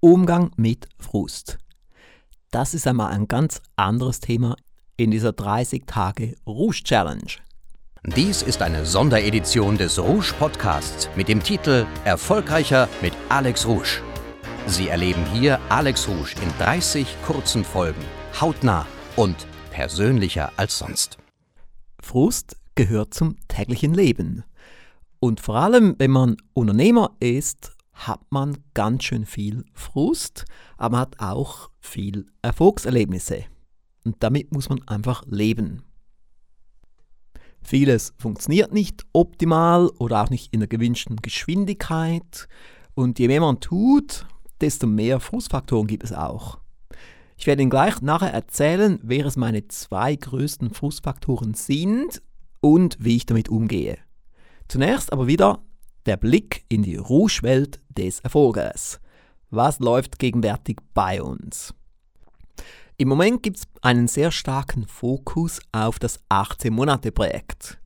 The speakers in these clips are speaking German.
Umgang mit Frust. Das ist einmal ein ganz anderes Thema in dieser 30 Tage Rouge Challenge. Dies ist eine Sonderedition des Rouge Podcasts mit dem Titel Erfolgreicher mit Alex Rouge. Sie erleben hier Alex Rouge in 30 kurzen Folgen, hautnah und persönlicher als sonst. Frust gehört zum täglichen Leben. Und vor allem, wenn man Unternehmer ist, hat man ganz schön viel Frust, aber man hat auch viel Erfolgserlebnisse. Und damit muss man einfach leben. Vieles funktioniert nicht optimal oder auch nicht in der gewünschten Geschwindigkeit. Und je mehr man tut, desto mehr Frustfaktoren gibt es auch. Ich werde Ihnen gleich nachher erzählen, wer es meine zwei größten Frustfaktoren sind und wie ich damit umgehe. Zunächst aber wieder der Blick in die Rouge-Welt des Erfolges. Was läuft gegenwärtig bei uns? Im Moment gibt es einen sehr starken Fokus auf das 18-Monate-Projekt.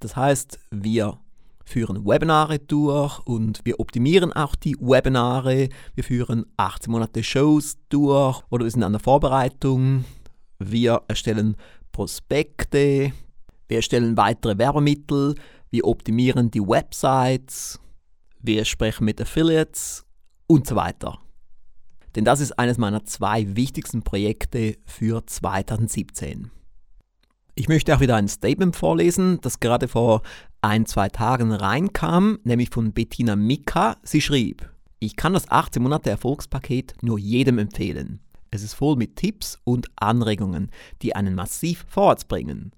Das heißt, wir führen Webinare durch und wir optimieren auch die Webinare. Wir führen 18 Monate Shows durch oder wir sind an der Vorbereitung. Wir erstellen Prospekte, wir erstellen weitere Werbemittel, wir optimieren die Websites, wir sprechen mit Affiliates und so weiter. Denn das ist eines meiner zwei wichtigsten Projekte für 2017. Ich möchte auch wieder ein Statement vorlesen, das gerade vor ein, zwei Tagen reinkam, nämlich von Bettina Mika. Sie schrieb, ich kann das 18 Monate Erfolgspaket nur jedem empfehlen. Es ist voll mit Tipps und Anregungen, die einen massiv vorwärts bringen.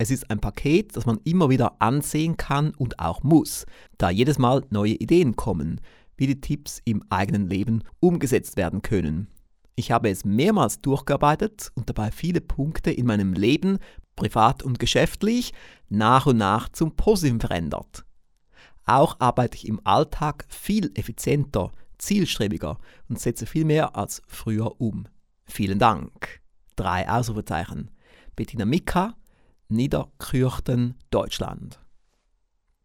Es ist ein Paket, das man immer wieder ansehen kann und auch muss, da jedes Mal neue Ideen kommen, wie die Tipps im eigenen Leben umgesetzt werden können. Ich habe es mehrmals durchgearbeitet und dabei viele Punkte in meinem Leben, privat und geschäftlich, nach und nach zum Positiven verändert. Auch arbeite ich im Alltag viel effizienter, zielstrebiger und setze viel mehr als früher um. Vielen Dank. Drei Ausrufezeichen. Bettina Mika, Niederkirchten, Deutschland.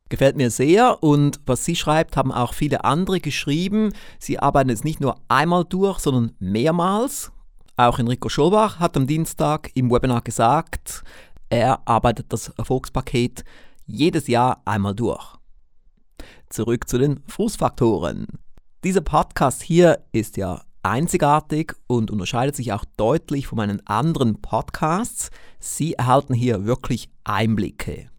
Gefällt mir sehr und was sie schreibt, haben auch viele andere geschrieben. Sie arbeiten es nicht nur einmal durch, sondern mehrmals. Auch Enrico Scholbach hat am Dienstag im Webinar gesagt, er arbeitet das Erfolgspaket jedes Jahr einmal durch. Zurück zu den Frustfaktoren. Dieser Podcast hier ist ja einzigartig und unterscheidet sich auch deutlich von meinen anderen Podcasts. Sie erhalten hier wirklich Einblicke.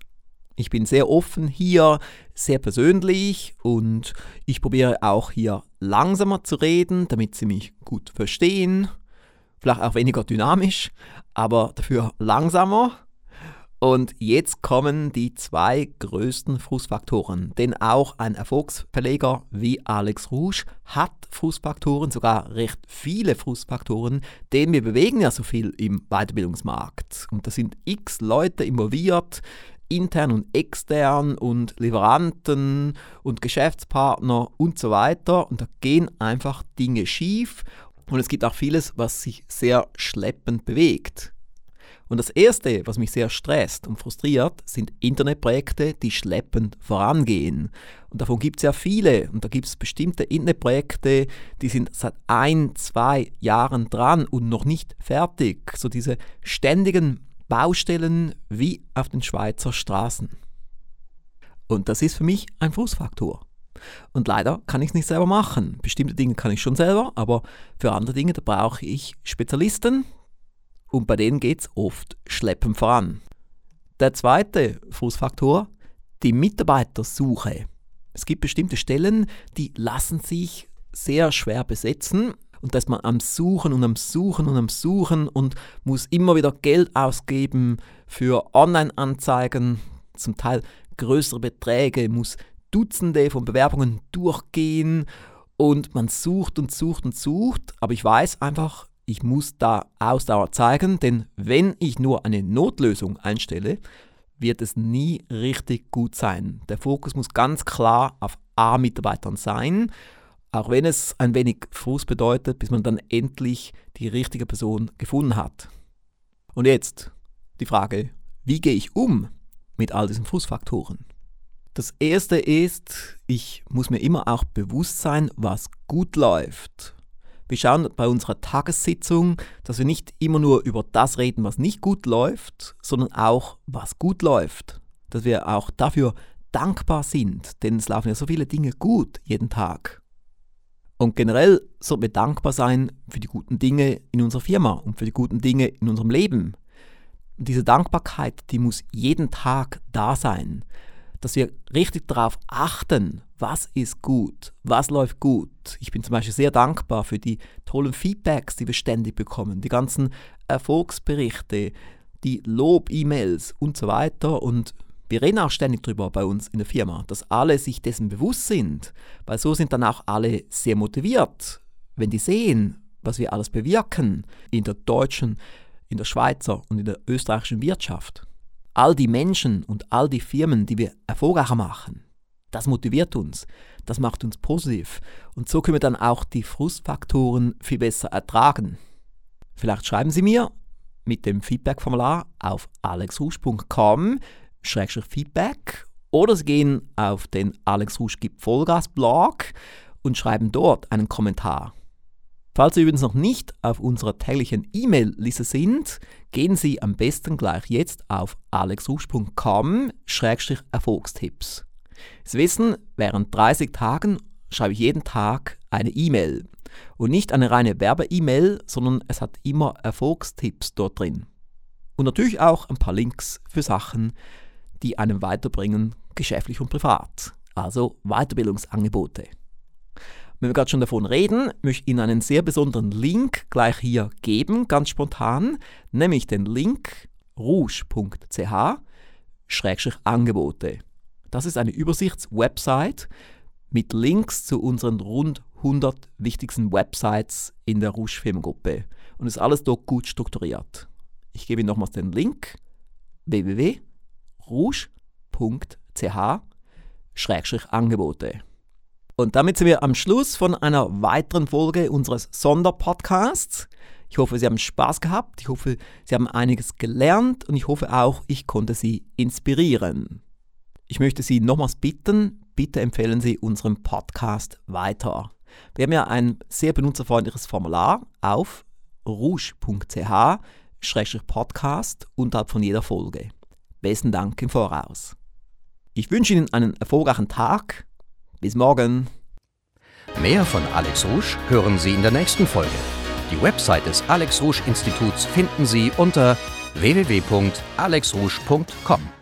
Ich bin sehr offen hier, sehr persönlich und ich probiere auch hier langsamer zu reden, damit Sie mich gut verstehen. Vielleicht auch weniger dynamisch, aber dafür langsamer. Und jetzt kommen die zwei größten Frustfaktoren. Denn auch ein Erfolgsverleger wie Alex Rouge hat Frustfaktoren, sogar recht viele Frustfaktoren, denn wir bewegen ja so viel im Weiterbildungsmarkt. Und da sind x Leute involviert, intern und extern und Lieferanten und Geschäftspartner und so weiter. Und da gehen einfach Dinge schief. Und es gibt auch vieles, was sich sehr schleppend bewegt. Und das Erste, was mich sehr stresst und frustriert, sind Internetprojekte, die schleppend vorangehen. Und davon gibt es ja viele. Und da gibt es bestimmte Internetprojekte, die sind seit ein, zwei Jahren dran und noch nicht fertig. So diese ständigen Baustellen wie auf den Schweizer Straßen. Und das ist für mich ein Frustfaktor. Und leider kann ich es nicht selber machen. Bestimmte Dinge kann ich schon selber, aber für andere Dinge, da brauche ich Spezialisten, und bei denen geht es oft schleppend voran. Der zweite Fußfaktor, die Mitarbeitersuche. Es gibt bestimmte Stellen, die lassen sich sehr schwer besetzen und da ist man am Suchen und am Suchen und am Suchen und muss immer wieder Geld ausgeben für Online-Anzeigen, zum Teil größere Beträge, muss Dutzende von Bewerbungen durchgehen und man sucht und sucht und sucht, aber ich weiß einfach, ich muss da Ausdauer zeigen, denn wenn ich nur eine Notlösung einstelle, wird es nie richtig gut sein. Der Fokus muss ganz klar auf A-Mitarbeitern sein, auch wenn es ein wenig Frust bedeutet, bis man dann endlich die richtige Person gefunden hat. Und jetzt die Frage, wie gehe ich um mit all diesen Frustfaktoren? Das erste ist, ich muss mir immer auch bewusst sein, was gut läuft Wir schauen bei unserer Tagessitzung, dass wir nicht immer nur über das reden, was nicht gut läuft, sondern auch, was gut läuft. Dass wir auch dafür dankbar sind, denn es laufen ja so viele Dinge gut jeden Tag. Und generell sollten wir dankbar sein für die guten Dinge in unserer Firma und für die guten Dinge in unserem Leben. Und diese Dankbarkeit, die muss jeden Tag da sein, dass wir richtig darauf achten, was ist gut, was läuft gut. Ich bin zum Beispiel sehr dankbar für die tollen Feedbacks, die wir ständig bekommen, die ganzen Erfolgsberichte, die Lob-E-Mails und so weiter. Und wir reden auch ständig darüber bei uns in der Firma, dass alle sich dessen bewusst sind, weil so sind dann auch alle sehr motiviert, wenn die sehen, was wir alles bewirken in der deutschen, in der Schweizer und in der österreichischen Wirtschaft. All die Menschen und all die Firmen, die wir erfolgreicher machen, das motiviert uns, das macht uns positiv und so können wir dann auch die Frustfaktoren viel besser ertragen. Vielleicht schreiben Sie mir mit dem Feedback-Formular auf alexrusch.com Feedback oder Sie gehen auf den Alex Rusch gibt Vollgas Blog und schreiben dort einen Kommentar. Falls Sie übrigens noch nicht auf unserer täglichen E-Mail-Liste sind, gehen Sie am besten gleich jetzt auf alexrusch.com-erfolgstipps. Sie wissen, während 30 Tagen schreibe ich jeden Tag eine E-Mail. Und nicht eine reine Werbe-E-Mail, sondern es hat immer Erfolgstipps dort drin. Und natürlich auch ein paar Links für Sachen, die einem weiterbringen, geschäftlich und privat. Also Weiterbildungsangebote. Wenn wir gerade schon davon reden, möchte ich Ihnen einen sehr besonderen Link gleich hier geben, ganz spontan, nämlich den Link rouge.ch-angebote. Das ist eine Übersichtswebsite mit Links zu unseren rund 100 wichtigsten Websites in der Rouge Firmengruppe und ist alles dort gut strukturiert. Ich gebe Ihnen nochmals den Link www.rouge.ch-angebote. Und damit sind wir am Schluss von einer weiteren Folge unseres Sonderpodcasts. Ich hoffe, Sie haben Spaß gehabt, ich hoffe, Sie haben einiges gelernt und ich hoffe auch, ich konnte Sie inspirieren. Ich möchte Sie nochmals bitten, bitte empfehlen Sie unseren Podcast weiter. Wir haben ja ein sehr benutzerfreundliches Formular auf rouge.ch-podcast unterhalb von jeder Folge. Besten Dank im Voraus. Ich wünsche Ihnen einen erfolgreichen Tag bis morgen. Mehr von Alex Rouge hören Sie in der nächsten Folge. Die Website des Alex Rouge Instituts finden Sie unter www.alexrouge.com.